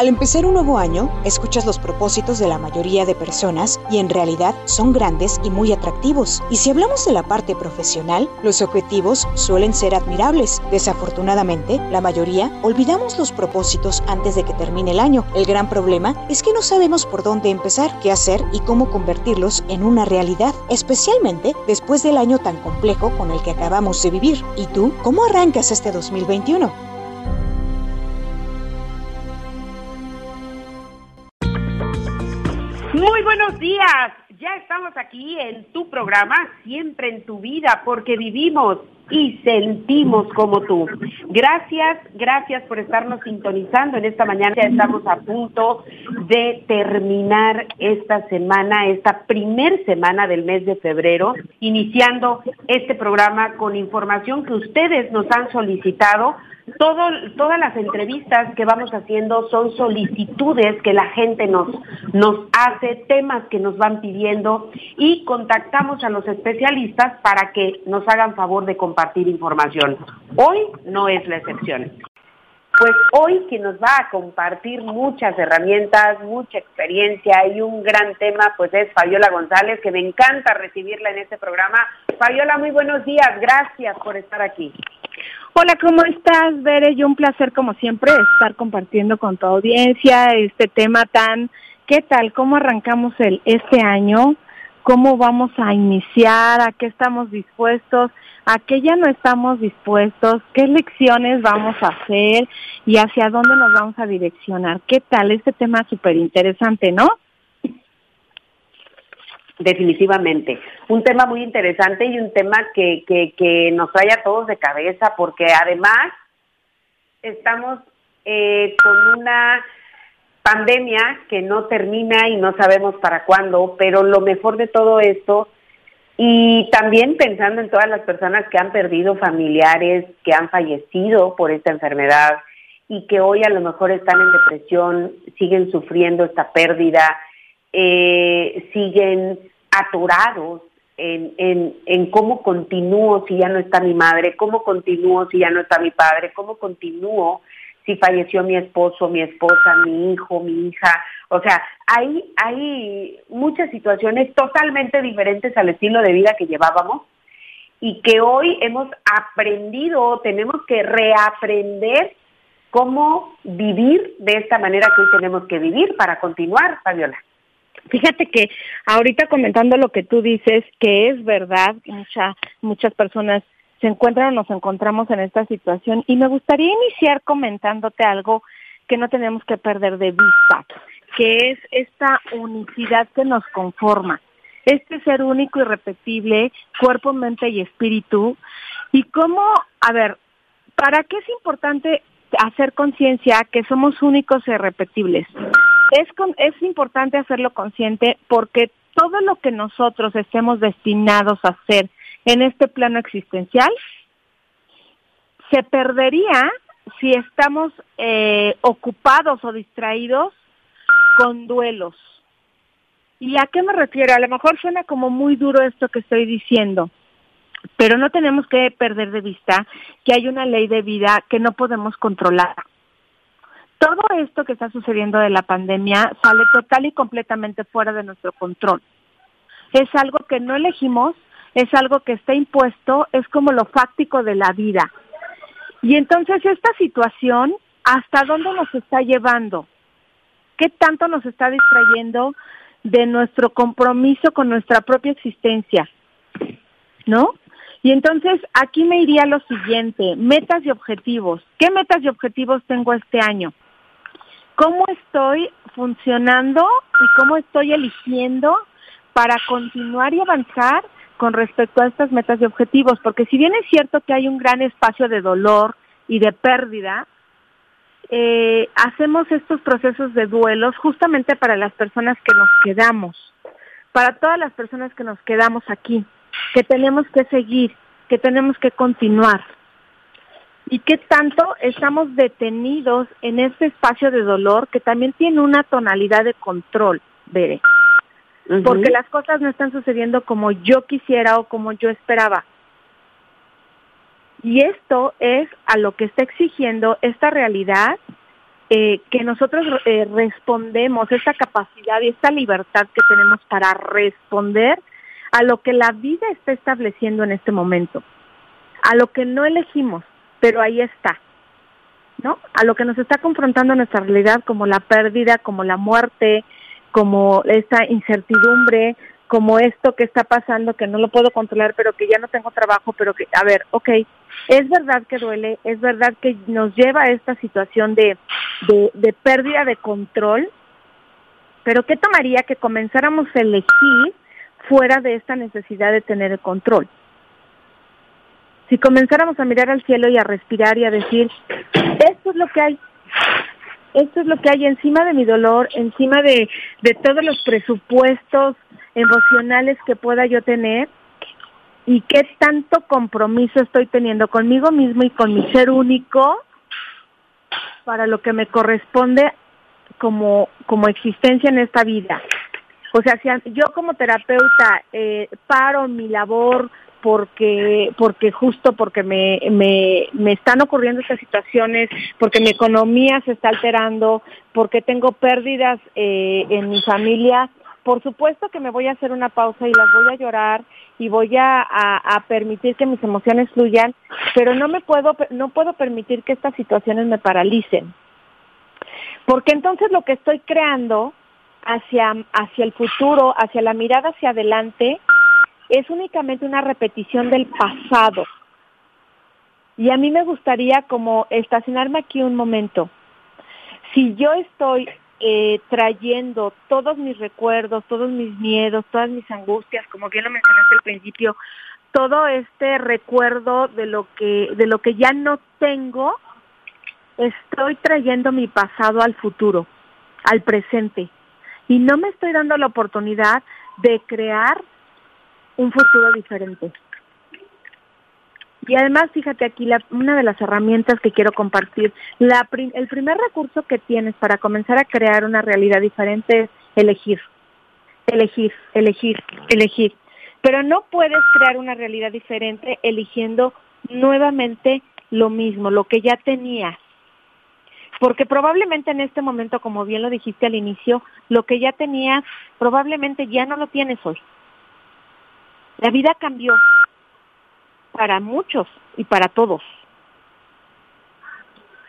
Al empezar un nuevo año, escuchas los propósitos de la mayoría de personas y en realidad son grandes y muy atractivos. Y si hablamos de la parte profesional, los objetivos suelen ser admirables. Desafortunadamente, la mayoría olvidamos los propósitos antes de que termine el año. El gran problema es que no sabemos por dónde empezar, qué hacer y cómo convertirlos en una realidad, especialmente después del año tan complejo con el que acabamos de vivir. ¿Y tú, cómo arrancas este 2021? Muy buenos días. Ya estamos aquí en tu programa, siempre en tu vida, porque vivimos y sentimos como tú. Gracias, gracias por estarnos sintonizando en esta mañana. Ya estamos a punto de terminar esta semana, esta primer semana del mes de febrero, iniciando este programa con información que ustedes nos han solicitado todas las entrevistas que vamos haciendo son solicitudes que la gente nos, nos hace, temas que nos van pidiendo y contactamos a los especialistas para que nos hagan favor de compartir información. Hoy no es la excepción. Pues hoy quien nos va a compartir muchas herramientas, mucha experiencia y un gran tema, pues es Fabiola González, que me encanta recibirla en este programa. Fabiola, muy buenos días, gracias por estar aquí. Hola, ¿cómo estás, Bere? Yo un placer, como siempre, estar compartiendo con tu audiencia este tema tan... ¿Qué tal? ¿Cómo arrancamos el este año? ¿Cómo vamos a iniciar? ¿A qué estamos dispuestos? ¿A qué ya no estamos dispuestos? ¿Qué lecciones vamos a hacer? ¿Y hacia dónde nos vamos a direccionar? ¿Qué tal? Este tema súper interesante, ¿no? Definitivamente. Un tema muy interesante y un tema que, que, que nos trae a todos de cabeza porque además estamos eh, con una pandemia que no termina y no sabemos para cuándo, pero lo mejor de todo esto y también pensando en todas las personas que han perdido familiares, que han fallecido por esta enfermedad y que hoy a lo mejor están en depresión, siguen sufriendo esta pérdida, eh, siguen atorados en, en, en cómo continúo si ya no está mi madre, cómo continúo si ya no está mi padre, cómo continúo si falleció mi esposo, mi esposa, mi hijo, mi hija. O sea, hay, hay muchas situaciones totalmente diferentes al estilo de vida que llevábamos y que hoy hemos aprendido, tenemos que reaprender cómo vivir de esta manera que hoy tenemos que vivir para continuar, Fabiola. Fíjate que ahorita comentando lo que tú dices, que es verdad, mucha, muchas personas se encuentran o nos encontramos en esta situación y me gustaría iniciar comentándote algo que no tenemos que perder de vista, que es esta unicidad que nos conforma, este ser único y repetible, cuerpo, mente y espíritu, y cómo, a ver, ¿para qué es importante hacer conciencia que somos únicos e irrepetibles? Es, es importante hacerlo consciente porque todo lo que nosotros estemos destinados a hacer en este plano existencial se perdería si estamos eh, ocupados o distraídos con duelos. ¿Y a qué me refiero? A lo mejor suena como muy duro esto que estoy diciendo, pero no tenemos que perder de vista que hay una ley de vida que no podemos controlar todo esto que está sucediendo de la pandemia sale total y completamente fuera de nuestro control. Es algo que no elegimos, es algo que está impuesto, es como lo fáctico de la vida. Y entonces esta situación, ¿hasta dónde nos está llevando? ¿Qué tanto nos está distrayendo de nuestro compromiso con nuestra propia existencia? ¿No? Y entonces aquí me iría lo siguiente, metas y objetivos. ¿Qué metas y objetivos tengo este año? Cómo estoy funcionando y cómo estoy eligiendo para continuar y avanzar con respecto a estas metas y objetivos, porque si bien es cierto que hay un gran espacio de dolor y de pérdida, eh, hacemos estos procesos de duelos justamente para las personas que nos quedamos, para todas las personas que nos quedamos aquí, que tenemos que seguir, que tenemos que continuar y qué tanto estamos detenidos en este espacio de dolor que también tiene una tonalidad de control, Bere. Porque las cosas no están sucediendo como yo quisiera o como yo esperaba. Y esto es a lo que está exigiendo esta realidad eh, que nosotros eh, respondemos, esta capacidad y esta libertad que tenemos para responder a lo que la vida está estableciendo en este momento, a lo que no elegimos, pero ahí está, ¿no? A lo que nos está confrontando nuestra realidad como la pérdida, como la muerte, como esta incertidumbre, como esto que está pasando, que no lo puedo controlar, pero que ya no tengo trabajo, pero que, a ver, ok, es verdad que duele, es verdad que nos lleva a esta situación de, de, de pérdida de control, pero ¿qué tomaría que comenzáramos a elegir fuera de esta necesidad de tener el control? Si comenzáramos a mirar al cielo y a respirar y a decir, esto es lo que hay, esto es lo que hay encima de mi dolor, encima de, de todos los presupuestos emocionales que pueda yo tener y qué tanto compromiso estoy teniendo conmigo mismo y con mi ser único para lo que me corresponde como, como existencia en esta vida. O sea, si yo como terapeuta eh, paro mi labor porque porque justo porque me, me, me están ocurriendo estas situaciones, porque mi economía se está alterando, porque tengo pérdidas eh, en mi familia, por supuesto que me voy a hacer una pausa y las voy a llorar y voy a, a, permitir que mis emociones fluyan, pero no me puedo no puedo permitir que estas situaciones me paralicen. Porque entonces lo que estoy creando hacia hacia el futuro, hacia la mirada hacia adelante es únicamente una repetición del pasado. Y a mí me gustaría como estacionarme aquí un momento. Si yo estoy eh, trayendo todos mis recuerdos, todos mis miedos, todas mis angustias, como bien lo mencionaste al principio, todo este recuerdo de lo que de lo que ya no tengo, estoy trayendo mi pasado al futuro, al presente y no me estoy dando la oportunidad de crear un futuro diferente. Y además, fíjate aquí, la, una de las herramientas que quiero compartir, la, el primer recurso que tienes para comenzar a crear una realidad diferente es elegir, elegir, elegir, elegir. Pero no puedes crear una realidad diferente eligiendo nuevamente lo mismo, lo que ya tenías. Porque probablemente en este momento, como bien lo dijiste al inicio, lo que ya tenías probablemente ya no lo tienes hoy. La vida cambió, para muchos y para todos.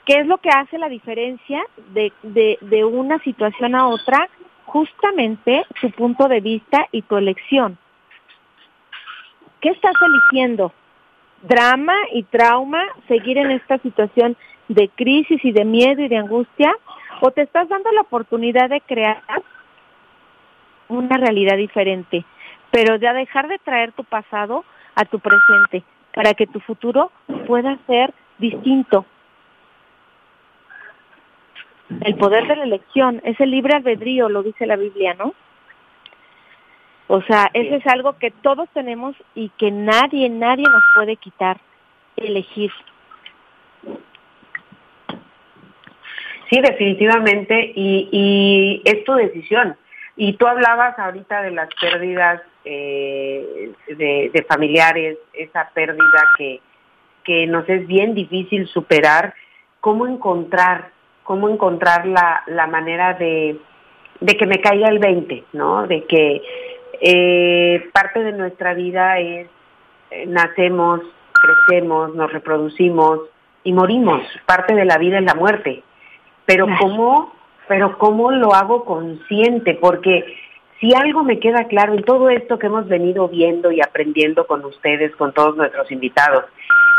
¿Qué es lo que hace la diferencia de, de, de una situación a otra? Justamente tu punto de vista y tu elección. ¿Qué estás eligiendo? ¿Drama y trauma? ¿Seguir en esta situación de crisis y de miedo y de angustia? ¿O te estás dando la oportunidad de crear una realidad diferente? Pero de dejar de traer tu pasado a tu presente para que tu futuro pueda ser distinto. El poder de la elección es el libre albedrío, lo dice la Biblia, ¿no? O sea, eso es algo que todos tenemos y que nadie, nadie nos puede quitar, elegir. Sí, definitivamente, y, y es tu decisión. Y tú hablabas ahorita de las pérdidas eh, de, familiares, esa pérdida que, que nos es bien difícil superar, cómo encontrar, cómo encontrar la, la manera de, de que me caiga el 20, ¿no? De que eh, parte de nuestra vida es, eh, nacemos, crecemos, nos reproducimos y morimos. Parte de la vida es la muerte. Pero cómo, pero cómo lo hago consciente, porque si algo me queda claro en todo esto que hemos venido viendo y aprendiendo con ustedes, con todos nuestros invitados,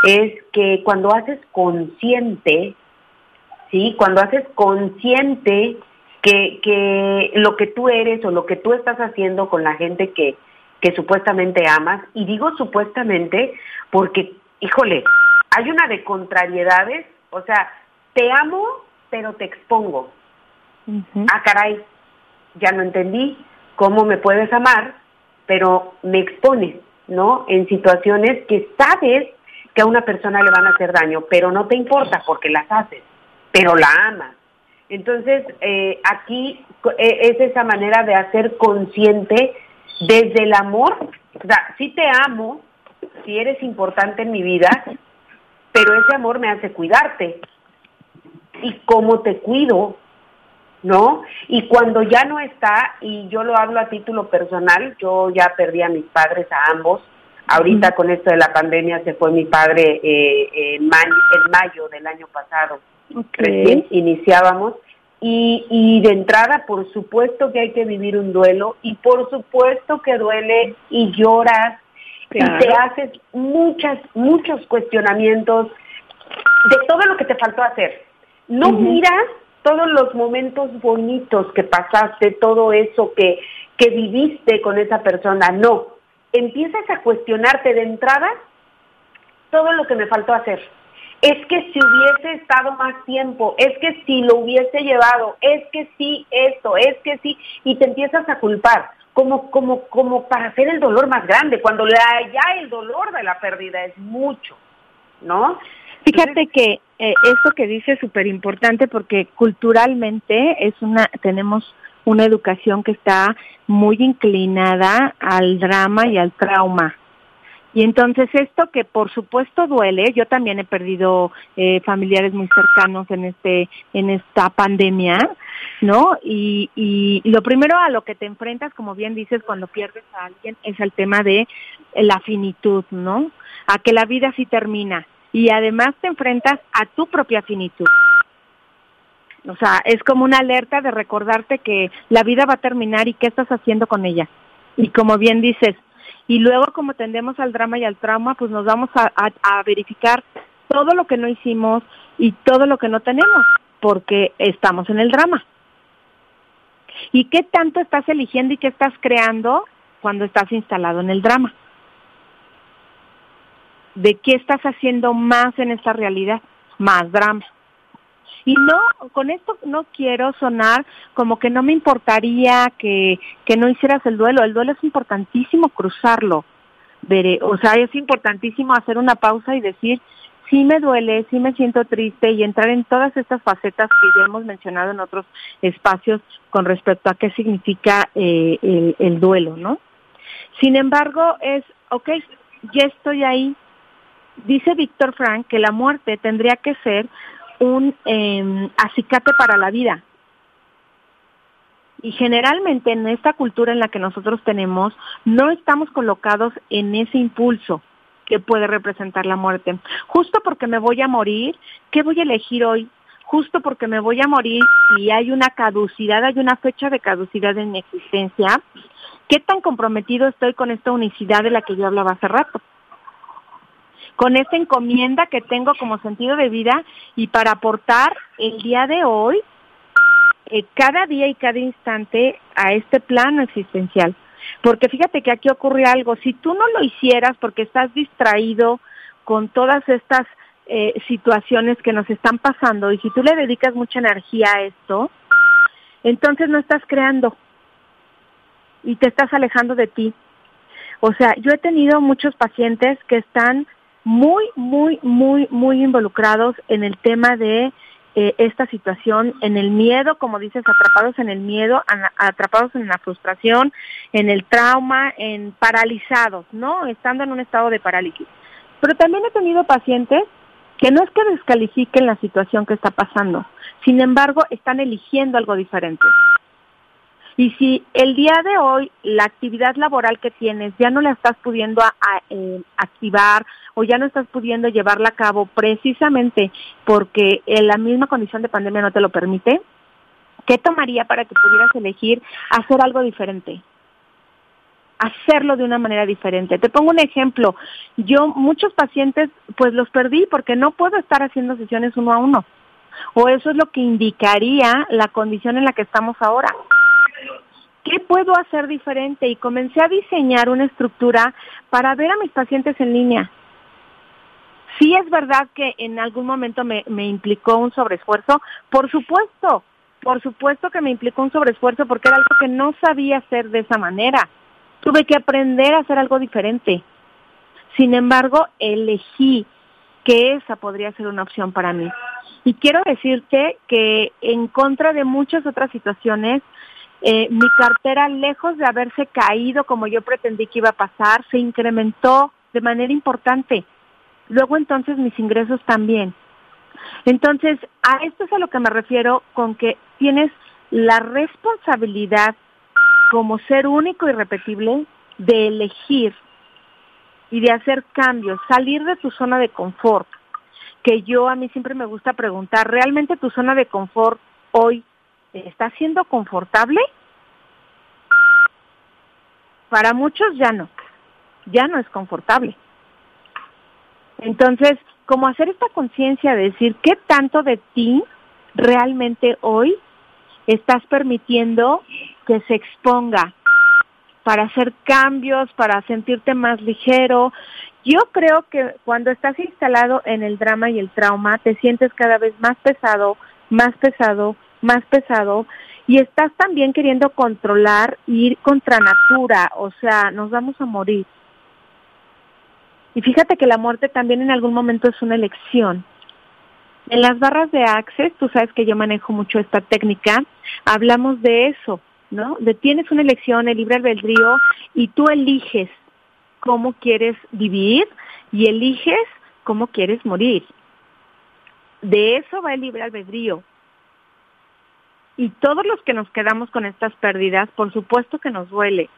es que cuando haces consciente, ¿sí? Cuando haces consciente que, que lo que tú eres o lo que tú estás haciendo con la gente que, que supuestamente amas, y digo supuestamente porque, híjole, hay una de contrariedades, o sea, te amo, pero te expongo. Ah, caray, ya no entendí, cómo me puedes amar, pero me expones, ¿no? En situaciones que sabes que a una persona le van a hacer daño, pero no te importa porque las haces, pero la amas. Entonces, eh, aquí e, es esa manera de hacer consciente desde el amor, o sea, sí te amo, si eres importante en mi vida, pero ese amor me hace cuidarte. y cómo te cuido, ¿no? Y cuando ya no está, y yo lo hablo a título personal, yo ya perdí a mis padres, a ambos, ahorita con esto de la pandemia se fue mi padre eh, en, mayo, del año pasado, recién iniciábamos, y, y de entrada, por supuesto que hay que vivir un duelo, y por supuesto que duele y lloras, y te haces muchas, muchos cuestionamientos de todo lo que te faltó hacer. No miras todos los momentos bonitos que pasaste, todo eso que, que viviste con esa persona, no. Empiezas a cuestionarte de entrada todo lo que me faltó hacer. Es que si hubiese estado más tiempo, es que si lo hubiese llevado, es que sí esto, es que sí, y te empiezas a culpar, como, como, como para hacer el dolor más grande, cuando ya el dolor de la pérdida es mucho, ¿no? Fíjate que eh, esto que dice es súper importante porque culturalmente es una, tenemos una educación que está muy inclinada al drama y al trauma. Y entonces esto que por supuesto duele, yo también he perdido eh, familiares muy cercanos en este en esta pandemia, ¿no? Y, y lo primero a lo que te enfrentas, como bien dices, cuando pierdes a alguien es el tema de la finitud, ¿no? A que la vida sí termina y además te enfrentas a tu propia finitud. O sea, es como una alerta de recordarte que la vida va a terminar y qué estás haciendo con ella. Y como bien dices, y luego como tendemos al drama y al trauma, pues nos vamos a, a verificar todo lo que no hicimos y todo lo que no tenemos, porque estamos en el drama. ¿Y qué tanto estás eligiendo y qué estás creando cuando estás instalado en el drama? De qué estás haciendo más en esta realidad, más drama. Y no, con esto no quiero sonar como que no me importaría que, que no hicieras el duelo. El duelo es importantísimo cruzarlo. Veré, o sea, es importantísimo hacer una pausa y decir, sí me duele, sí me siento triste y entrar en todas estas facetas que ya hemos mencionado en otros espacios con respecto a qué significa eh, el, el duelo, ¿no? Sin embargo, es, ok, ya estoy ahí, dice Víctor Frank que la muerte tendría que ser un eh, acicate para la vida. Y generalmente en esta cultura en la que nosotros tenemos, no estamos colocados en ese impulso que puede representar la muerte. Justo porque me voy a morir, ¿qué voy a elegir hoy? Justo porque me voy a morir y hay una caducidad, hay una fecha de caducidad en mi existencia, ¿qué tan comprometido estoy con esta unicidad de la que yo hablaba hace rato? Con esta encomienda que tengo como sentido de vida y para aportar el día de hoy, eh, cada día y cada instante a este plano existencial. Porque fíjate que aquí ocurre algo, si tú no lo hicieras porque estás distraído con todas estas eh, situaciones que nos están pasando y si tú le dedicas mucha energía a esto, entonces no estás creando y te estás alejando de ti. O sea, yo he tenido muchos pacientes que están muy, muy, muy, muy involucrados en el tema de eh, esta situación, en el miedo, como dices, atrapados en el miedo, atrapados en la frustración, en el trauma, en paralizados, ¿no? Estando en un estado de parálisis. Pero también he tenido pacientes que no es que descalifiquen la situación que está pasando, sin embargo, están eligiendo algo diferente. Y si el día de hoy la actividad laboral que tienes ya no la estás pudiendo eh, activar o ya no estás pudiendo llevarla a cabo precisamente porque la misma condición de pandemia no te lo permite, ¿qué tomaría para que pudieras elegir hacer algo diferente? hacerlo de una manera diferente. Te pongo un ejemplo. Yo muchos pacientes pues los perdí porque no puedo estar haciendo sesiones uno a uno. O eso es lo que indicaría la condición en la que estamos ahora. ¿Qué puedo hacer diferente? Y comencé a diseñar una estructura para ver a mis pacientes en línea. Sí es verdad que en algún momento me, me implicó un sobreesfuerzo, por supuesto, por supuesto que me implicó un sobreesfuerzo porque era algo que no sabía hacer de esa manera. Tuve que aprender a hacer algo diferente. Sin embargo, elegí que esa podría ser una opción para mí. Y quiero decirte que en contra de muchas otras situaciones, eh, mi cartera, lejos de haberse caído como yo pretendí que iba a pasar, se incrementó de manera importante. Luego entonces mis ingresos también. Entonces, a esto es a lo que me refiero con que tienes la responsabilidad como ser único y repetible de elegir y de hacer cambios, salir de tu zona de confort, que yo a mí siempre me gusta preguntar, ¿realmente tu zona de confort hoy está siendo confortable? Para muchos ya no, ya no es confortable. Entonces, como hacer esta conciencia de decir qué tanto de ti realmente hoy estás permitiendo que se exponga para hacer cambios, para sentirte más ligero. Yo creo que cuando estás instalado en el drama y el trauma, te sientes cada vez más pesado, más pesado, más pesado, y estás también queriendo controlar, ir contra natura, o sea, nos vamos a morir. Y fíjate que la muerte también en algún momento es una elección. En las barras de Access, tú sabes que yo manejo mucho esta técnica, hablamos de eso, ¿no? De tienes una elección, el libre albedrío, y tú eliges cómo quieres vivir y eliges cómo quieres morir. De eso va el libre albedrío. Y todos los que nos quedamos con estas pérdidas, por supuesto que nos duele.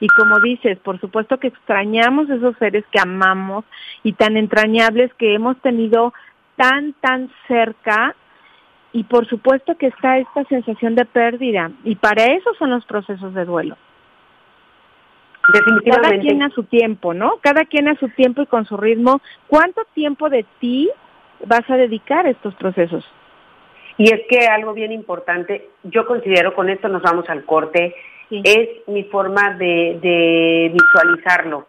Y como dices, por supuesto que extrañamos esos seres que amamos y tan entrañables que hemos tenido tan, tan cerca y por supuesto que está esta sensación de pérdida y para eso son los procesos de duelo. Definitivamente. Cada quien a su tiempo, ¿no? Cada quien a su tiempo y con su ritmo. ¿Cuánto tiempo de ti vas a dedicar a estos procesos? Y es que algo bien importante, yo considero, con esto nos vamos al corte, es mi forma de, de visualizarlo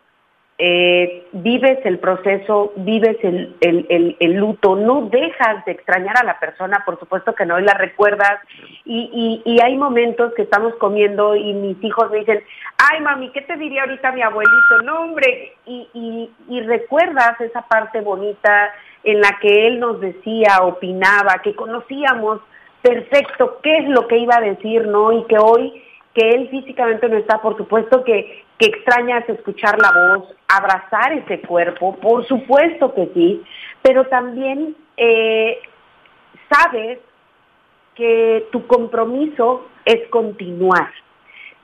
eh, vives el proceso, vives el, el, luto, no dejas de extrañar a la persona, por supuesto que no, y la recuerdas, y, y, y, hay momentos que estamos comiendo y mis hijos me dicen, ay mami, ¿qué te diría ahorita mi abuelito? No, hombre, y, y, y recuerdas esa parte bonita en la que él nos decía, opinaba, que conocíamos perfecto qué es lo que iba a decir, ¿no? Y que hoy que él físicamente no está, por supuesto que, que extrañas escuchar la voz, abrazar ese cuerpo, por supuesto que sí, pero también eh, sabes que tu compromiso es continuar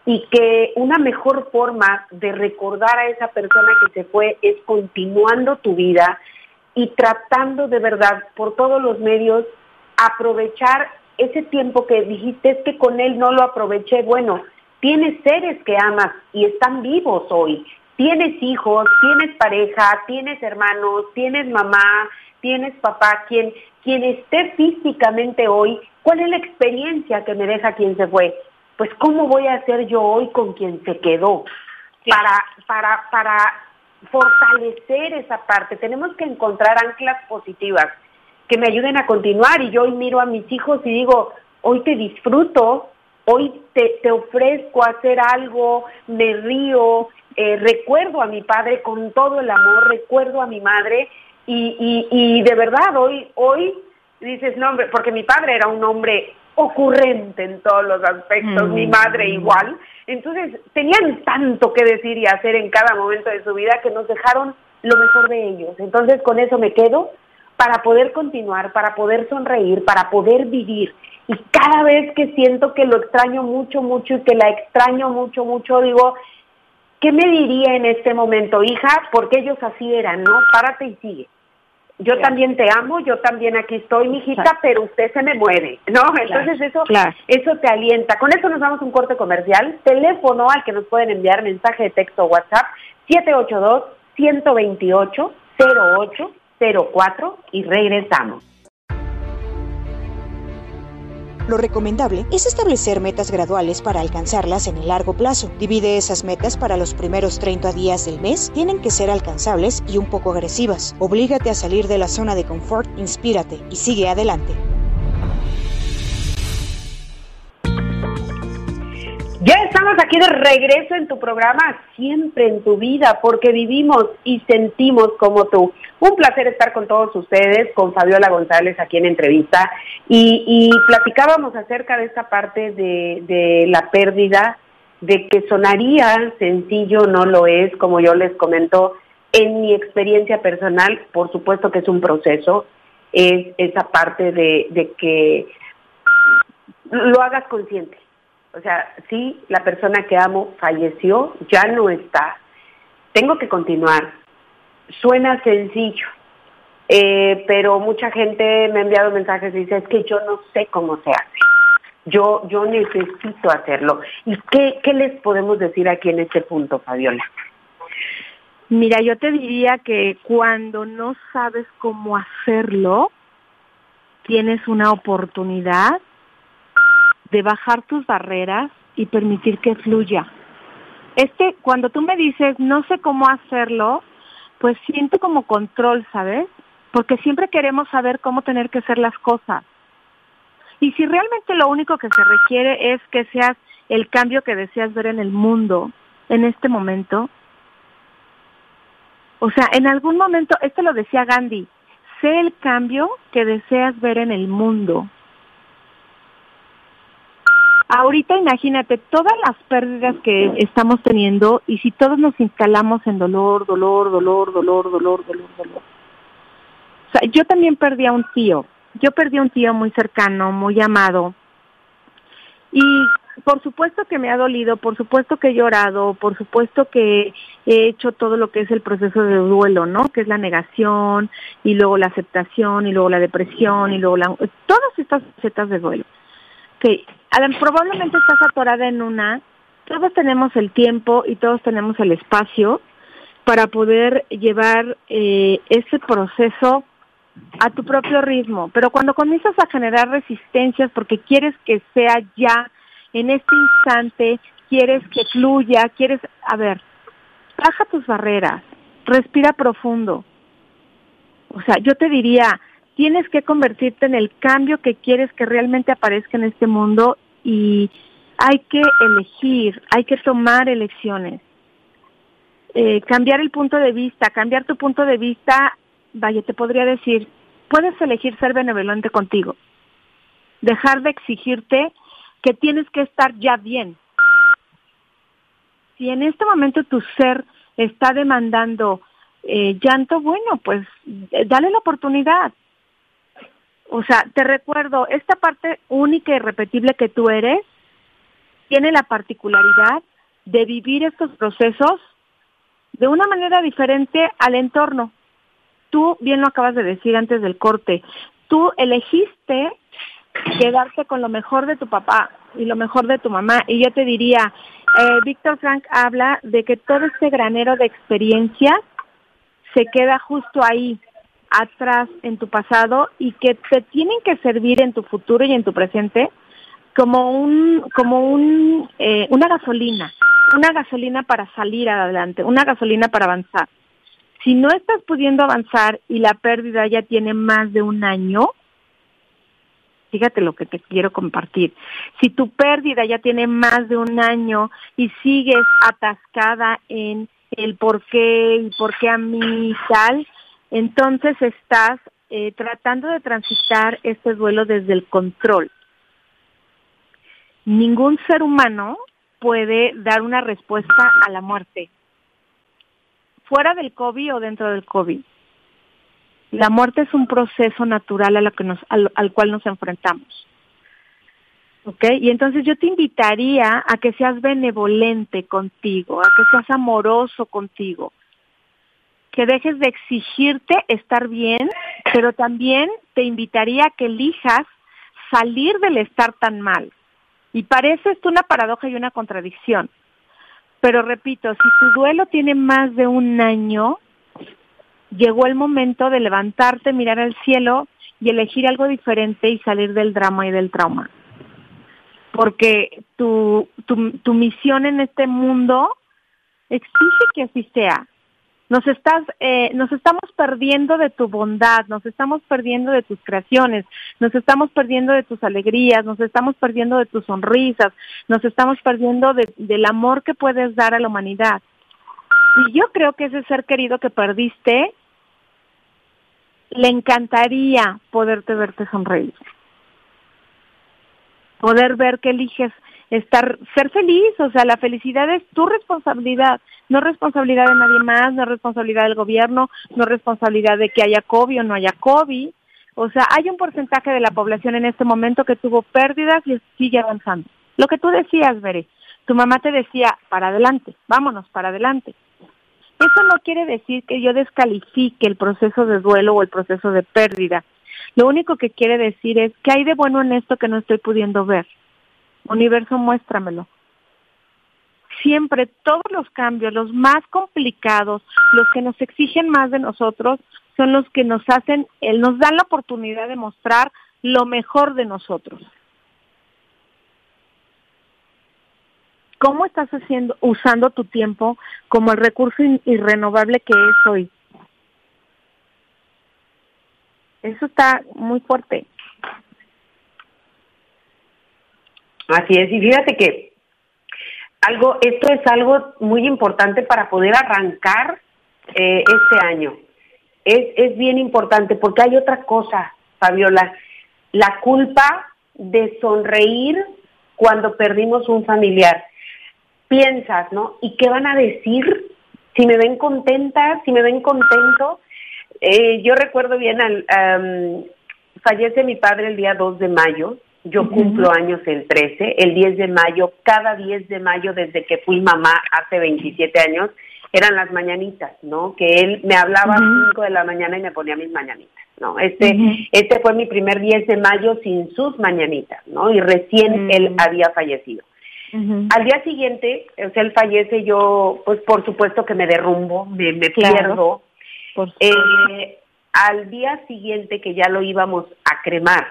y que una mejor forma de recordar a esa persona que se fue es continuando tu vida y tratando de verdad por todos los medios aprovechar ese tiempo que dijiste es que con él no lo aproveché, bueno, tienes seres que amas y están vivos hoy, tienes hijos, tienes pareja, tienes hermanos, tienes mamá, tienes papá, quien, quien esté físicamente hoy, ¿cuál es la experiencia que me deja quien se fue? Pues cómo voy a hacer yo hoy con quien se quedó para, para, para fortalecer esa parte. Tenemos que encontrar anclas positivas que me ayuden a continuar. Y yo hoy miro a mis hijos y digo, hoy te disfruto, hoy te, te ofrezco hacer algo, me río, eh, recuerdo a mi padre con todo el amor, recuerdo a mi madre y, y, y de verdad hoy, hoy dices, no, hombre, porque mi padre era un hombre ocurrente en todos los aspectos, mi madre mm. igual. Entonces, tenían tanto que decir y hacer en cada momento de su vida que nos dejaron lo mejor de ellos. Entonces, con eso me quedo para poder continuar, para poder sonreír, para poder vivir. Y cada vez que siento que lo extraño mucho, mucho y que la extraño mucho, mucho, digo, ¿qué me diría en este momento, hija? Porque ellos así eran, ¿no? Párate y sigue. Yo también te amo, yo también aquí estoy, mijita, pero usted se me muere, ¿no? Entonces eso, eso te alienta. Con eso nos vamos a un corte comercial. Teléfono al que nos pueden enviar mensaje de texto o WhatsApp, 782 128 08 04 y regresamos. Lo recomendable es establecer metas graduales para alcanzarlas en el largo plazo. Divide esas metas para los primeros 30 días del mes, tienen que ser alcanzables y un poco agresivas. Oblígate a salir de la zona de confort, inspírate y sigue adelante. Ya estamos aquí de regreso en tu programa, siempre en tu vida, porque vivimos y sentimos como tú. Un placer estar con todos ustedes, con Fabiola González aquí en entrevista, y, platicábamos acerca de esta parte de, la pérdida, de que sonaría sencillo, no lo es, como yo les comento, en mi experiencia personal, por supuesto que es un proceso, es esa parte de, de que lo hagas consciente. O sea, sí, la persona que amo falleció, ya no está, tengo que continuar. Suena sencillo, eh, pero mucha gente me ha enviado mensajes y dice, es que yo no sé cómo se hace. Yo, yo necesito hacerlo. ¿Y qué, qué les podemos decir aquí en este punto, Fabiola? Mira, yo te diría que cuando no sabes cómo hacerlo, tienes una oportunidad de bajar tus barreras y permitir que fluya. Este, cuando tú me dices, no sé cómo hacerlo, pues siento como control, ¿sabes? Porque siempre queremos saber cómo tener que hacer las cosas. Y si realmente lo único que se requiere es que seas el cambio que deseas ver en el mundo en este momento, o sea, en algún momento, esto lo decía Gandhi, sé el cambio que deseas ver en el mundo. Ahorita imagínate todas las pérdidas que estamos teniendo y si todos nos instalamos en dolor, dolor, dolor, dolor, dolor, dolor, dolor. Yo también perdí a un tío. Yo perdí a un tío muy cercano, muy amado. Y por supuesto que me ha dolido, por supuesto que he llorado, por supuesto que he hecho todo lo que es el proceso de duelo, ¿no? Que es la negación y luego la aceptación y luego la depresión y luego la, todas estas facetas de duelo que probablemente estás atorada en una, todos tenemos el tiempo y todos tenemos el espacio para poder llevar eh, ese proceso a tu propio ritmo, pero cuando comienzas a generar resistencias porque quieres que sea ya en este instante, quieres que fluya, quieres, a ver, baja tus barreras, respira profundo. O sea, yo te diría, tienes que convertirte en el cambio que quieres que realmente aparezca en este mundo y hay que elegir, hay que tomar elecciones. Eh, cambiar el punto de vista, cambiar tu punto de vista, vaya, te podría decir, puedes elegir ser benevolente contigo, dejar de exigirte que tienes que estar ya bien. Si en este momento tu ser está demandando eh, llanto, bueno, pues eh, dale la oportunidad, o sea, te recuerdo, esta parte única y repetible que tú eres tiene la particularidad de vivir estos procesos de una manera diferente al entorno. Tú bien lo acabas de decir antes del corte, tú elegiste quedarte con lo mejor de tu papá y lo mejor de tu mamá. Y yo te diría, eh, Víctor Frank habla de que todo este granero de experiencia se queda justo ahí, atrás en tu pasado y que te tienen que servir en tu futuro y en tu presente como un como un eh, una gasolina una gasolina para salir adelante una gasolina para avanzar. Si no estás pudiendo avanzar y la pérdida ya tiene más de un año fíjate lo que te quiero compartir. Si tu pérdida ya tiene más de un año y sigues atascada en el por qué y por qué a mí tal entonces estás eh, tratando de transitar este duelo desde el control. Ningún ser humano puede dar una respuesta a la muerte, fuera del COVID o dentro del COVID. La muerte es un proceso natural que nos, al, al cual nos enfrentamos. ¿Ok? Y entonces yo te invitaría a que seas benevolente contigo, a que seas amoroso contigo, que dejes de exigirte estar bien, pero también te invitaría a que elijas salir del estar tan mal. Y parece esto una paradoja y una contradicción. Pero repito, si tu duelo tiene más de un año, llegó el momento de levantarte, mirar al cielo y elegir algo diferente y salir del drama y del trauma. Porque tu, tu, tu misión en este mundo exige que así sea. Nos estás, eh, nos estamos perdiendo de tu bondad, nos estamos perdiendo de tus creaciones, nos estamos perdiendo de tus alegrías, nos estamos perdiendo de tus sonrisas, nos estamos perdiendo de, del amor que puedes dar a la humanidad. Y yo creo que ese ser querido que perdiste, le encantaría poderte verte sonreír. Poder ver que eliges estar, ser feliz, o sea, la felicidad es tu responsabilidad, no es responsabilidad de nadie más, no es responsabilidad del gobierno, no es responsabilidad de que haya COVID o no haya COVID. O sea, hay un porcentaje de la población en este momento que tuvo pérdidas y sigue avanzando. Lo que tú decías, Veré, tu mamá te decía, para adelante, vámonos, para adelante. Eso no quiere decir que yo descalifique el proceso de duelo o el proceso de pérdida. Lo único que quiere decir es que hay de bueno en esto que no estoy pudiendo ver. Universo, muéstramelo. Siempre todos los cambios, los más complicados, los que nos exigen más de nosotros, son los que nos hacen, nos dan la oportunidad de mostrar lo mejor de nosotros. ¿Cómo estás haciendo, usando tu tiempo como el recurso irrenovable que es hoy? Eso está muy fuerte. Así es, y fíjate que algo, esto es algo muy importante para poder arrancar eh, este año. Es, es bien importante porque hay otra cosa, Fabiola, la culpa de sonreír cuando perdimos un familiar piensas, ¿no? ¿Y qué van a decir? Si me ven contenta, si me ven contento. Eh, yo recuerdo bien, al, fallece mi padre el día 2 de mayo, yo cumplo años el 13, el 10 de mayo, cada 10 de mayo desde que fui mamá hace 27 años, eran las mañanitas, ¿no? Que él me hablaba a las 5 de la mañana y me ponía mis mañanitas, ¿no? Este, este fue mi primer 10 de mayo sin sus mañanitas, ¿no? Y recién él había fallecido. Al día siguiente, o sea, él fallece, yo, pues por supuesto que me derrumbo, me, pierdo. Eh, al día siguiente que ya lo íbamos a cremar,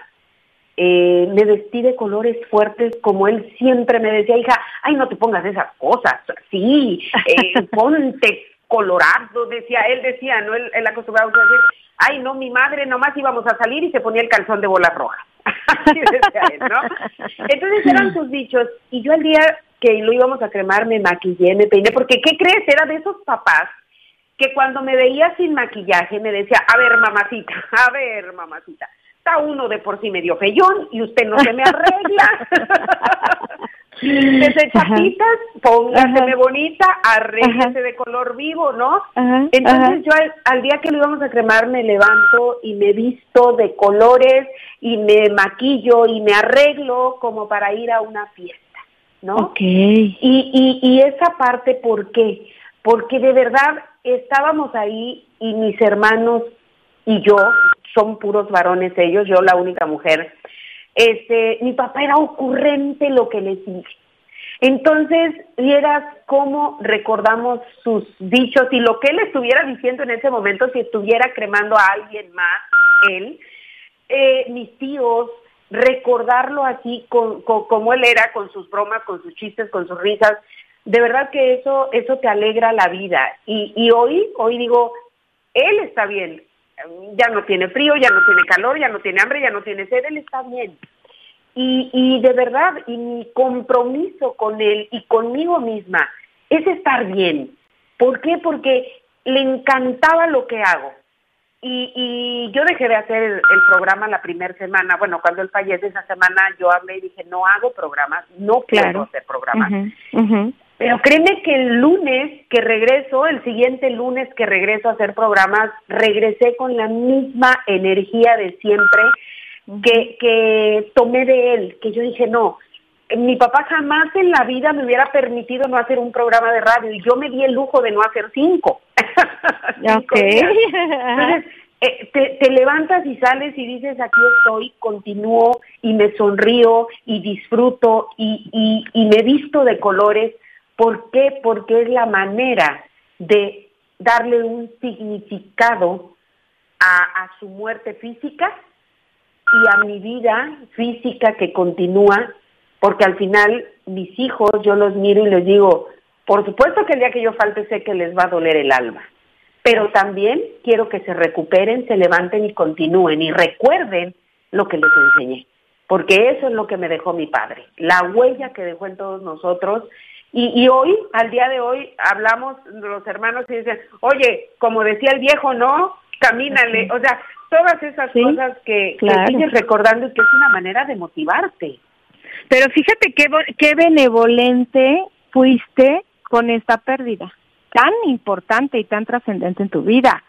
eh, me vestí de colores fuertes como él siempre me decía, hija, ay, no te pongas esas cosas, sí, eh, ponte colorado, decía, él decía, ¿no? Él, él acostumbraba a decir, ay, no, mi madre nomás íbamos a salir y se ponía el calzón de bolas rojas. Entonces eran sus dichos y yo al día que lo íbamos a cremar me maquillé, me peiné, porque ¿qué crees? Era de esos papás que cuando me veía sin maquillaje me decía, a ver mamacita, a ver mamacita, está uno de por sí medio feyón y usted no se me arregla. Desde chapitas, póngaseme bonita, arréglese de color vivo, ¿no? Entonces yo al, día que lo íbamos a cremar me levanto y me visto de colores y me maquillo y me arreglo como para ir a una fiesta, ¿no? Ok. Y, y, y esa parte, ¿por qué? Porque de verdad estábamos ahí y mis hermanos y yo, son puros varones ellos, yo la única mujer, este, mi papá era ocurrente lo que les dije. Entonces, vieras cómo recordamos sus dichos y lo que él estuviera diciendo en ese momento, si estuviera cremando a alguien más, él, eh, mis tíos, recordarlo así con, como él era, con sus bromas, con sus chistes, con sus risas, de verdad que eso, eso te alegra la vida. Y, y hoy, hoy digo, él está bien, ya no tiene frío, ya no tiene calor, ya no tiene hambre, ya no tiene sed, él está bien. Y, y de verdad, y mi compromiso con él y conmigo misma es estar bien. ¿Por qué? Porque le encantaba lo que hago. Y, y yo dejé de hacer el, programa la primera semana. Bueno, cuando él fallece esa semana, yo hablé y dije, no hago programas, no quiero hacer programas. Pero créeme que el lunes que regreso, el siguiente lunes que regreso a hacer programas, regresé con la misma energía de siempre que, que tomé de él, que yo dije, no, mi papá jamás en la vida me hubiera permitido no hacer un programa de radio y yo me di el lujo de no hacer cinco. Entonces, eh, te, te, levantas y sales y dices, aquí estoy, continúo y me sonrío y disfruto y, y, y me visto de colores ¿Por qué? Porque es la manera de darle un significado a, su muerte física y a mi vida física que continúa, porque al final mis hijos yo los miro y les digo, por supuesto que el día que yo falte sé que les va a doler el alma, pero también quiero que se recuperen, se levanten y continúen y recuerden lo que les enseñé, porque eso es lo que me dejó mi padre, la huella que dejó en todos nosotros y, hoy, al día de hoy, hablamos los hermanos y dicen, oye, como decía el viejo, ¿no? Camínale. O sea, todas esas cosas que, sigues recordando y que es una manera de motivarte. Pero fíjate qué, qué benevolente fuiste con esta pérdida, tan importante y tan trascendente en tu vida,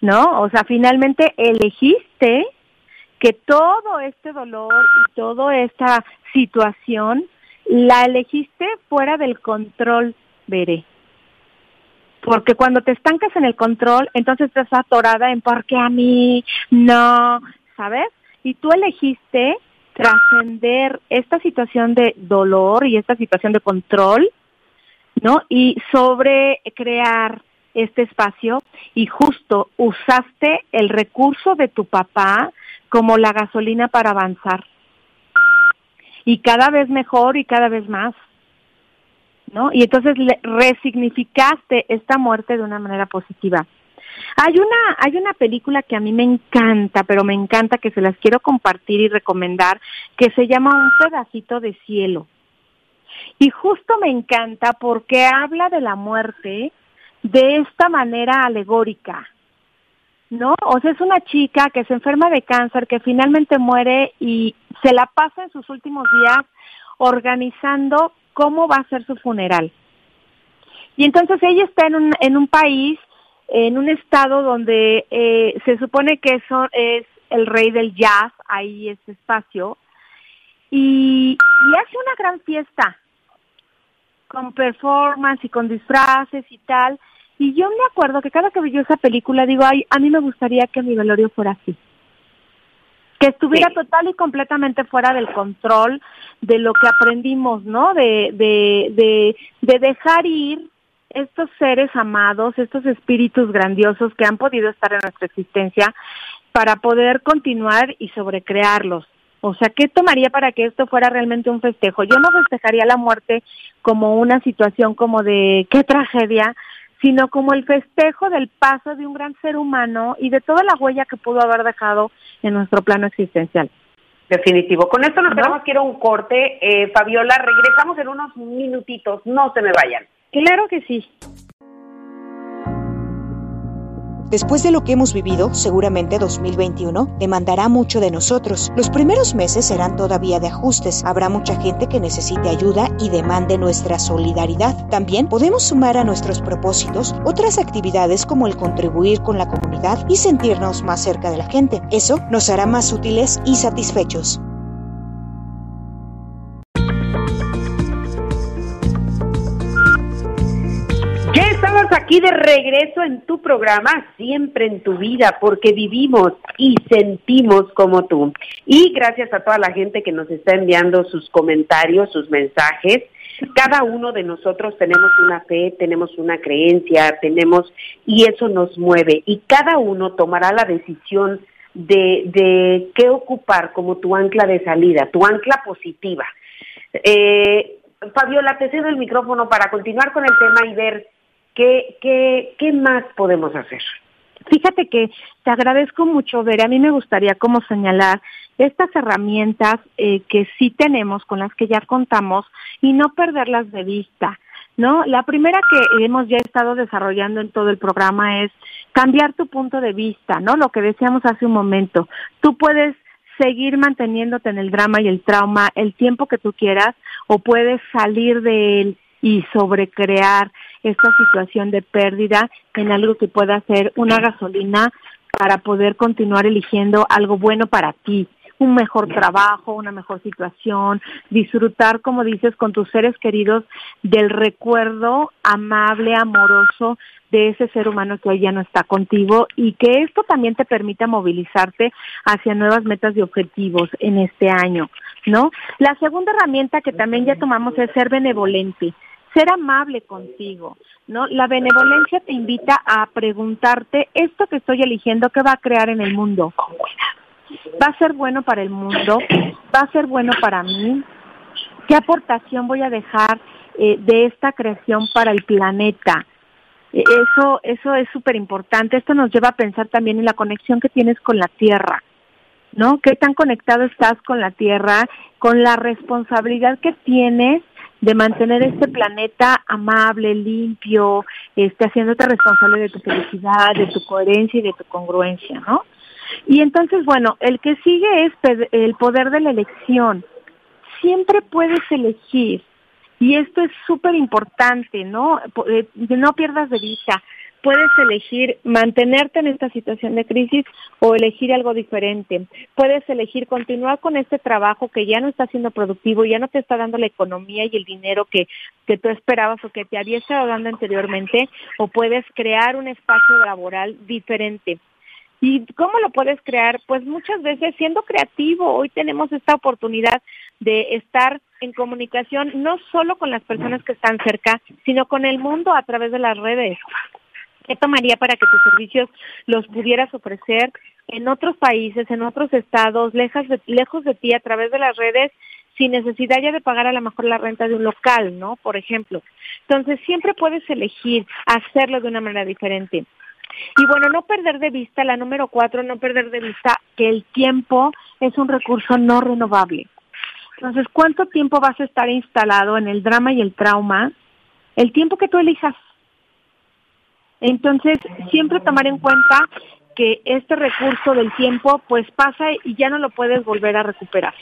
¿no? O sea, finalmente elegiste que todo este dolor y toda esta situación la elegiste fuera del control, Veré. Porque cuando te estancas en el control, entonces estás atorada en ¿por qué a mí? No, ¿sabes? Y tú elegiste trascender esta situación de dolor y esta situación de control, ¿no? Y sobre crear este espacio y justo usaste el recurso de tu papá como la gasolina para avanzar. Y cada vez mejor y cada vez más. ¿No? Y entonces le resignificaste esta muerte de una manera positiva. Hay una, hay una película que a mí me encanta, pero me encanta que se las quiero compartir y recomendar, que se llama Un pedacito de cielo. Y justo me encanta porque habla de la muerte de esta manera alegórica, ¿no? O sea, es una chica que se enferma de cáncer, que finalmente muere y se la pasa en sus últimos días organizando cómo va a ser su funeral. Y entonces ella está en un, en un país, en un estado donde eh, se supone que eso es el rey del jazz, ahí ese espacio, y, y hace una gran fiesta, con performance y con disfraces y tal, y yo me acuerdo que cada que vi esa película digo, ay, a mí me gustaría que mi velorio fuera así. Que estuviera total y completamente fuera del control de lo que aprendimos, ¿no? De, de, de, de dejar ir estos seres amados, estos espíritus grandiosos que han podido estar en nuestra existencia para poder continuar y sobrecrearlos. O sea, ¿qué tomaría para que esto fuera realmente un festejo? Yo no festejaría la muerte como una situación como de qué tragedia, sino como el festejo del paso de un gran ser humano y de toda la huella que pudo haber dejado en nuestro plano existencial. Definitivo. Con esto nos tenemos que ir a un corte. Eh, Fabiola, regresamos en unos minutitos. No se me vayan. Claro que sí. Después de lo que hemos vivido, seguramente 2021 demandará mucho de nosotros. Los primeros meses serán todavía de ajustes. Habrá mucha gente que necesite ayuda y demande nuestra solidaridad. También podemos sumar a nuestros propósitos otras actividades como el contribuir con la comunidad y sentirnos más cerca de la gente. Eso nos hará más útiles y satisfechos. Aquí de regreso en tu programa, siempre en tu vida, porque vivimos y sentimos como tú. Y gracias a toda la gente que nos está enviando sus comentarios, sus mensajes. Cada uno de nosotros tenemos una fe, tenemos una creencia, tenemos, y eso nos mueve. Y cada uno tomará la decisión de, qué ocupar como tu ancla de salida, tu ancla positiva. Eh, Fabiola, te cedo el micrófono para continuar con el tema y ver ¿Qué, qué, qué más podemos hacer? Fíjate que te agradezco mucho, Ver. A mí me gustaría como señalar estas herramientas eh, que sí tenemos, con las que ya contamos, y no perderlas de vista. ¿No? La primera que hemos ya estado desarrollando en todo el programa es cambiar tu punto de vista, ¿no? Lo que decíamos hace un momento. Tú puedes seguir manteniéndote en el drama y el trauma el tiempo que tú quieras o puedes salir de él y sobrecrear esta situación de pérdida en algo que pueda ser una gasolina para poder continuar eligiendo algo bueno para ti, un mejor trabajo, una mejor situación, disfrutar, como dices, con tus seres queridos del recuerdo amable, amoroso de ese ser humano que hoy ya no está contigo y que esto también te permita movilizarte hacia nuevas metas y objetivos en este año, ¿no? La segunda herramienta que también ya tomamos es ser benevolente ser amable contigo, ¿no? La benevolencia te invita a preguntarte, esto que estoy eligiendo, ¿qué va a crear en el mundo? ¿Va a ser bueno para el mundo? ¿Va a ser bueno para mí? ¿Qué aportación voy a dejar eh, de esta creación para el planeta? E, eso, eso es súper importante. Esto nos lleva a pensar también en la conexión que tienes con la Tierra, ¿no? ¿Qué tan conectado estás con la Tierra? Con la responsabilidad que tienes de mantener este planeta amable, limpio, este, haciéndote responsable de tu felicidad, de tu coherencia y de tu congruencia, ¿no? Y entonces, bueno, el que sigue es el poder de la elección. Siempre puedes elegir. Y esto es súper importante, ¿no? Eh, no pierdas de vista. Puedes elegir mantenerte en esta situación de crisis o elegir algo diferente. Puedes elegir continuar con este trabajo que ya no está siendo productivo, ya no te está dando la economía y el dinero que, que tú esperabas o que te había estado dando anteriormente, o puedes crear un espacio laboral diferente. ¿Y cómo lo puedes crear? Pues muchas veces siendo creativo. Hoy tenemos esta oportunidad de estar en comunicación no solo con las personas que están cerca, sino con el mundo a través de las redes. ¿Qué tomaría para que tus servicios los pudieras ofrecer en otros países, en otros estados, lejos de, lejos de ti, a través de las redes, sin necesidad ya de pagar a lo mejor la renta de un local, ¿no? Por ejemplo. Entonces, siempre puedes elegir hacerlo de una manera diferente. Y bueno, no perder de vista, la número cuatro, no perder de vista que el tiempo es un recurso no renovable. Entonces, ¿cuánto tiempo vas a estar instalado en el drama y el trauma? El tiempo que tú elijas. Entonces, siempre tomar en cuenta que este recurso del tiempo pues pasa y ya no lo puedes volver a recuperar.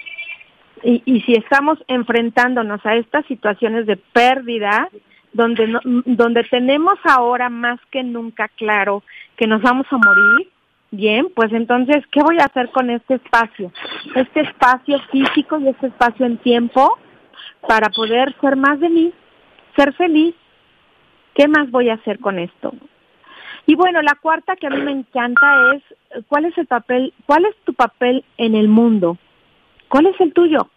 Y, y si estamos enfrentándonos a estas situaciones de pérdida, donde, donde tenemos ahora más que nunca claro que nos vamos a morir, bien, pues entonces, ¿qué voy a hacer con este espacio? Este espacio físico y este espacio en tiempo para poder ser más de mí, ser feliz. ¿Qué más voy a hacer con esto? Y bueno, la cuarta que a mí me encanta es, ¿cuál es el papel, cuál es tu papel en el mundo? ¿Cuál es el tuyo?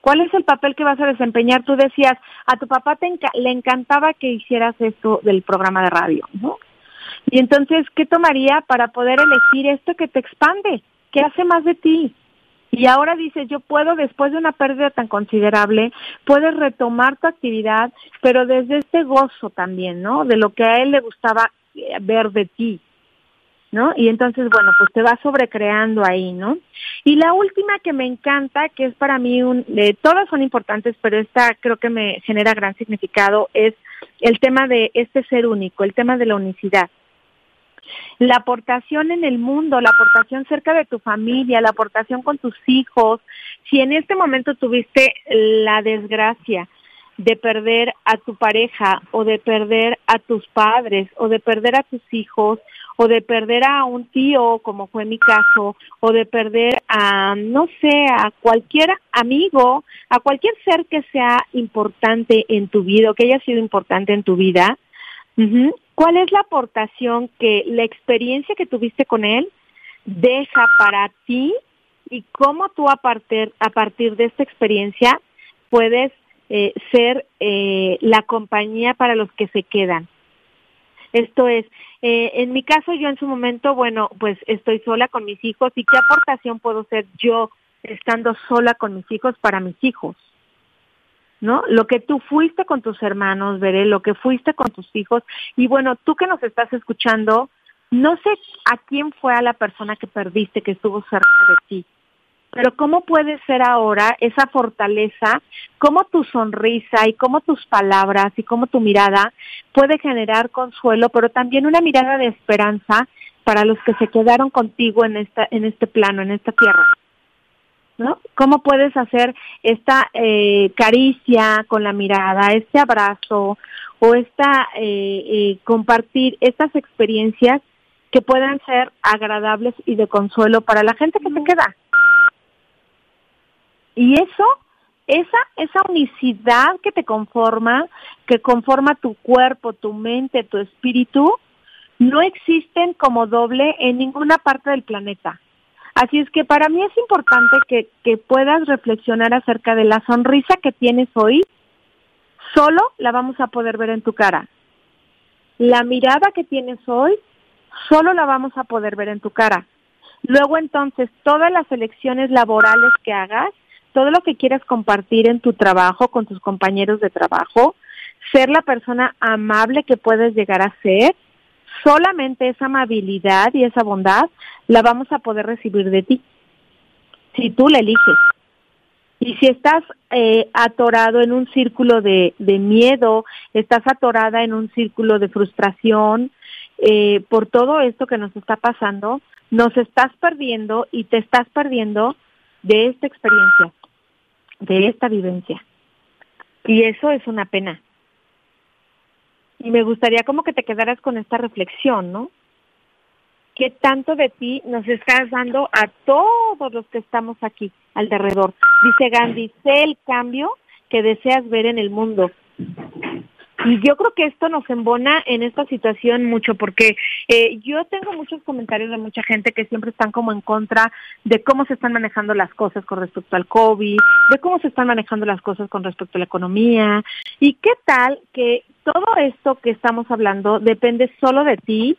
¿Cuál es el papel que vas a desempeñar? Tú decías, a tu papá te le encantaba que hicieras esto del programa de radio, ¿no? Y entonces, ¿qué tomaría para poder elegir esto que te expande, que hace más de ti? Y ahora dices, yo puedo, después de una pérdida tan considerable, puedes retomar tu actividad, pero desde este gozo también, ¿no? De lo que a él le gustaba eh, ver de ti. ¿no? Y entonces, bueno, pues te vas sobrecreando ahí, ¿no? Y la última que me encanta, que es para mí un, de todas son importantes, pero esta creo que me genera gran significado, es el tema de este ser único, el tema de la unicidad. La aportación en el mundo, la aportación cerca de tu familia, la aportación con tus hijos. Si en este momento tuviste la desgracia de perder a tu pareja o de perder a tus padres o de perder a tus hijos o de perder a un tío, como fue mi caso, o de perder a, no sé, a cualquier amigo, a cualquier ser que sea importante en tu vida o que haya sido importante en tu vida, ¿cuál es la aportación que la experiencia que tuviste con él deja para ti y cómo tú a partir, a partir de esta experiencia puedes eh, ser eh, la compañía para los que se quedan? Esto es, eh, en mi caso yo en su momento, bueno, pues estoy sola con mis hijos y qué aportación puedo ser yo estando sola con mis hijos para mis hijos. ¿No? Lo que tú fuiste con tus hermanos, veré, lo que fuiste con tus hijos. Y bueno, tú que nos estás escuchando, no sé a quién fue a la persona que perdiste, que estuvo cerca de ti pero ¿cómo puede ser ahora esa fortaleza? ¿Cómo tu sonrisa y cómo tus palabras y cómo tu mirada puede generar consuelo, pero también una mirada de esperanza para los que se quedaron contigo en esta en este plano, en esta tierra? ¿No? ¿Cómo puedes hacer esta eh, caricia con la mirada, este abrazo o esta eh, eh, compartir estas experiencias que puedan ser agradables y de consuelo para la gente que se queda? Y eso, esa, esa unicidad que te conforma, que conforma tu cuerpo, tu mente, tu espíritu, no existen como doble en ninguna parte del planeta. Así es que para mí es importante que, que puedas reflexionar acerca de la sonrisa que tienes hoy, solo la vamos a poder ver en tu cara. La mirada que tienes hoy, solo la vamos a poder ver en tu cara. Luego entonces, todas las elecciones laborales que hagas, todo lo que quieras compartir en tu trabajo con tus compañeros de trabajo, ser la persona amable que puedes llegar a ser, solamente esa amabilidad y esa bondad la vamos a poder recibir de ti, si tú la eliges. Y si estás eh, atorado en un círculo de, miedo, estás atorada en un círculo de frustración, eh, por todo esto que nos está pasando, nos estás perdiendo y te estás perdiendo de esta experiencia de esta vivencia. Y eso es una pena. Y me gustaría como que te quedaras con esta reflexión, ¿no? ¿Qué tanto de ti nos estás dando a todos los que estamos aquí alrededor? Dice Gandhi, sé el cambio que deseas ver en el mundo. Y yo creo que esto nos embona en esta situación mucho porque eh, yo tengo muchos comentarios de mucha gente que siempre están como en contra de cómo se están manejando las cosas con respecto al COVID, de cómo se están manejando las cosas con respecto a la economía. ¿Y qué tal que todo esto que estamos hablando depende solo de ti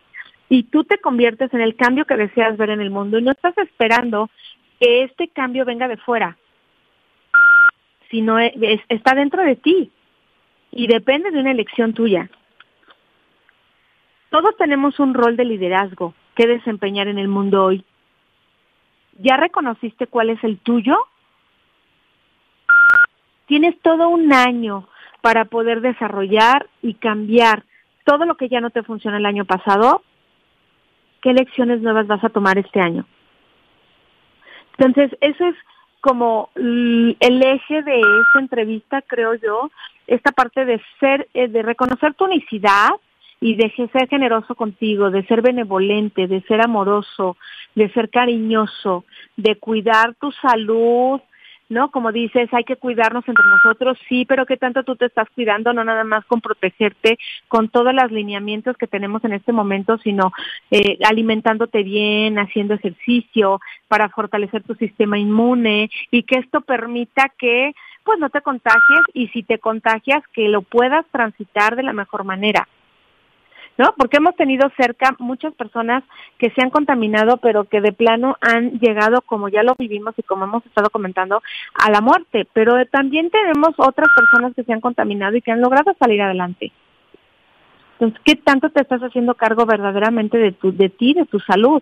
y tú te conviertes en el cambio que deseas ver en el mundo y no estás esperando que este cambio venga de fuera, sino está dentro de ti y depende de una elección tuya. Todos tenemos un rol de liderazgo que desempeñar en el mundo hoy. ¿Ya reconociste cuál es el tuyo? Tienes todo un año para poder desarrollar y cambiar todo lo que ya no te funciona el año pasado. ¿Qué lecciones nuevas vas a tomar este año? Entonces, eso es como el eje de esta entrevista, creo yo, esta parte de ser, eh, de reconocer tu unicidad y de ser generoso contigo, de ser benevolente, de ser amoroso, de ser cariñoso, de cuidar tu salud, ¿no? Como dices, hay que cuidarnos entre nosotros, sí, pero ¿qué tanto tú te estás cuidando? No nada más con protegerte, con todos los lineamientos que tenemos en este momento, sino eh, alimentándote bien, haciendo ejercicio para fortalecer tu sistema inmune y que esto permita que pues no te contagies y si te contagias que lo puedas transitar de la mejor manera. ¿No? Porque hemos tenido cerca muchas personas que se han contaminado, pero que de plano han llegado, como ya lo vivimos y como hemos estado comentando, a la muerte. Pero también tenemos otras personas que se han contaminado y que han logrado salir adelante. Entonces, ¿qué tanto te estás haciendo cargo verdaderamente de, tu, de ti, de tu salud?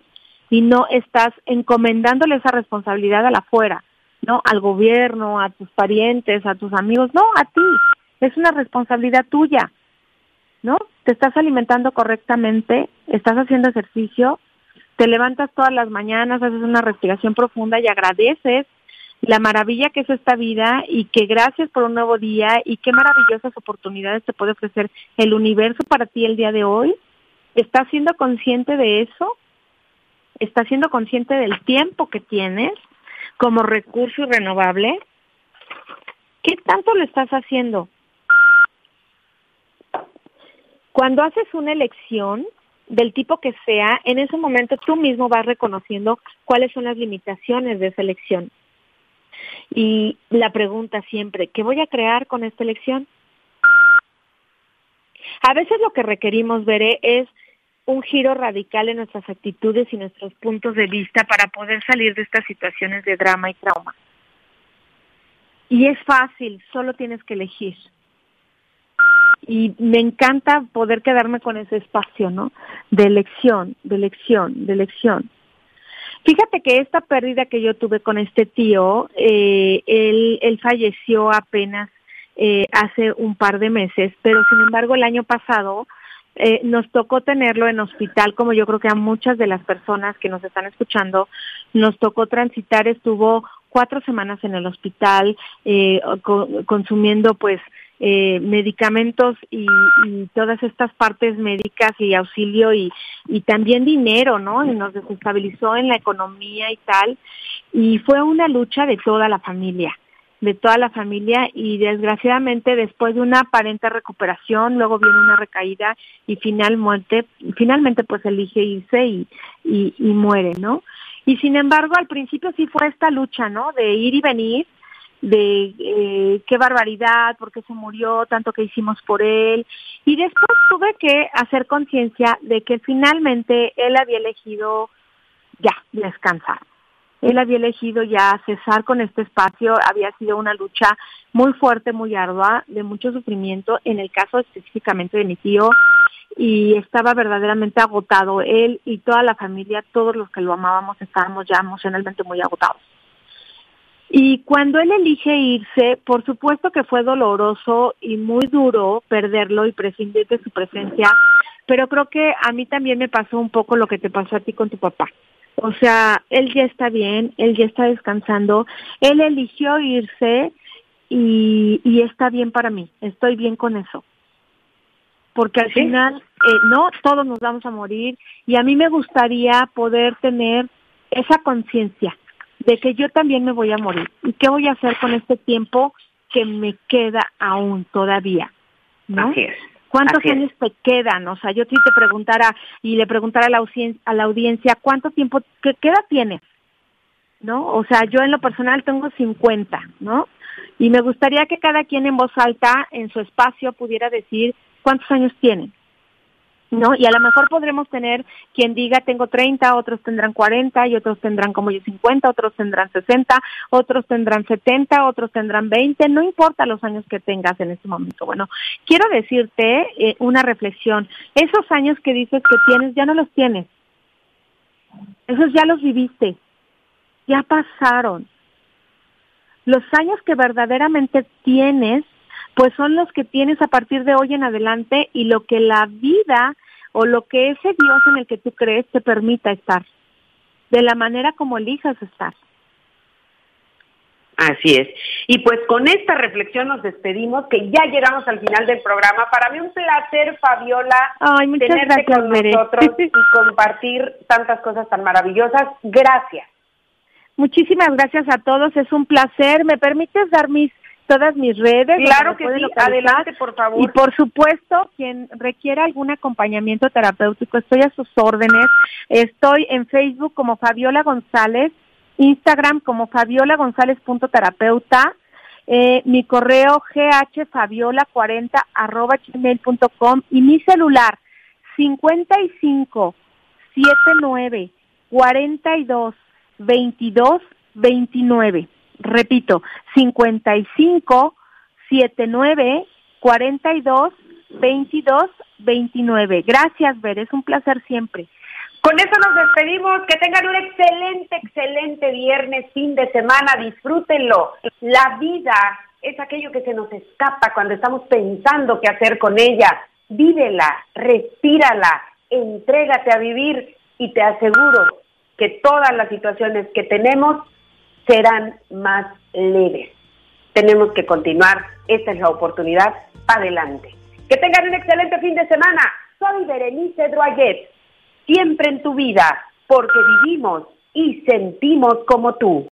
Y no estás encomendándole esa responsabilidad a la afuera, ¿no? Al gobierno, a tus parientes, a tus amigos, no, a ti. Es una responsabilidad tuya. ¿No? Te estás alimentando correctamente, estás haciendo ejercicio, te levantas todas las mañanas, haces una respiración profunda y agradeces la maravilla que es esta vida y que gracias por un nuevo día y qué maravillosas oportunidades te puede ofrecer el universo para ti el día de hoy. ¿Estás siendo consciente de eso? ¿Estás siendo consciente del tiempo que tienes como recurso renovable? ¿Qué tanto lo estás haciendo? Cuando haces una elección del tipo que sea, en ese momento tú mismo vas reconociendo cuáles son las limitaciones de esa elección. Y la pregunta siempre, ¿qué voy a crear con esta elección? A veces lo que requerimos, ver es un giro radical en nuestras actitudes y nuestros puntos de vista para poder salir de estas situaciones de drama y trauma. Y es fácil, solo tienes que elegir y me encanta poder quedarme con ese espacio, ¿no? De elección, de elección, de elección. Fíjate que esta pérdida que yo tuve con este tío, eh, él, él falleció apenas eh, hace un par de meses, pero sin embargo el año pasado eh, nos tocó tenerlo en hospital, como yo creo que a muchas de las personas que nos están escuchando nos tocó transitar, estuvo cuatro semanas en el hospital eh, consumiendo pues eh, medicamentos y, todas estas partes médicas y auxilio y, y también dinero, ¿no? Y nos desestabilizó en la economía y tal. Y fue una lucha de toda la familia, de toda la familia y desgraciadamente después de una aparente recuperación, luego viene una recaída y final muerte, finalmente pues elige irse y, y, y muere, ¿no? Y sin embargo al principio sí fue esta lucha, ¿no? De ir y venir de eh, qué barbaridad, por qué se murió, tanto que hicimos por él. Y después tuve que hacer conciencia de que finalmente él había elegido ya descansar. Él había elegido ya cesar con este espacio, había sido una lucha muy fuerte, muy ardua, de mucho sufrimiento, en el caso específicamente de mi tío, y estaba verdaderamente agotado. Él y toda la familia, todos los que lo amábamos, estábamos ya emocionalmente muy agotados. Y cuando él elige irse, por supuesto que fue doloroso y muy duro perderlo y prescindir de su presencia, pero creo que a mí también me pasó un poco lo que te pasó a ti con tu papá. O sea, él ya está bien, él ya está descansando, él eligió irse y, y está bien para mí, estoy bien con eso. porque al final, eh, no, todos nos vamos a morir y a mí me gustaría poder tener esa conciencia de que yo también me voy a morir y qué voy a hacer con este tiempo que me queda aún todavía, ¿no? ¿Cuántos años te quedan? O sea, yo si te preguntara y le preguntara a la, a la audiencia, ¿cuánto tiempo, qué, qué edad tienes? ¿No? O sea, yo en lo personal tengo 50, ¿no? Y me gustaría que cada quien en voz alta, en su espacio, pudiera decir cuántos años tienen. ¿No? Y a lo mejor podremos tener quien diga tengo 30, otros tendrán 40 y otros tendrán como yo 50, otros tendrán 60, otros tendrán 70, otros tendrán 20, no importa los años que tengas en este momento. Bueno, quiero decirte eh, una reflexión, esos años que dices que tienes ya no los tienes, esos ya los viviste, ya pasaron. Los años que verdaderamente tienes pues son los que tienes a partir de hoy en adelante y lo que la vida o lo que ese Dios en el que tú crees te permita estar, de la manera como elijas estar. Así es. Y pues con esta reflexión nos despedimos, que ya llegamos al final del programa. Para mí un placer, Fabiola, tenerte con nosotros y compartir tantas cosas tan maravillosas. Gracias. Muchísimas gracias a todos, es un placer. ¿Me permites dar mis todas mis redes. Claro que sí, adelante, por favor. Y por supuesto, quien requiera algún acompañamiento terapéutico, estoy a sus órdenes. Estoy en Facebook como Fabiola González, Instagram como Fabiola González punto terapeuta, eh, mi correo ghfabiola40 arroba gmail.com y mi celular 55 79 42 22 29 repito, 55 79 42 22 29. Gracias, Ver, es un placer siempre. Con eso nos despedimos. Que tengan un excelente, excelente viernes, fin de semana. Disfrútenlo. La vida es aquello que se nos escapa cuando estamos pensando qué hacer con ella. Vívela, respírala, entrégate a vivir y te aseguro que todas las situaciones que tenemos serán más leves. Tenemos que continuar, esta es la oportunidad, adelante. Que tengan un excelente fin de semana. Soy Berenice Droyet, siempre en tu vida, porque vivimos y sentimos como tú.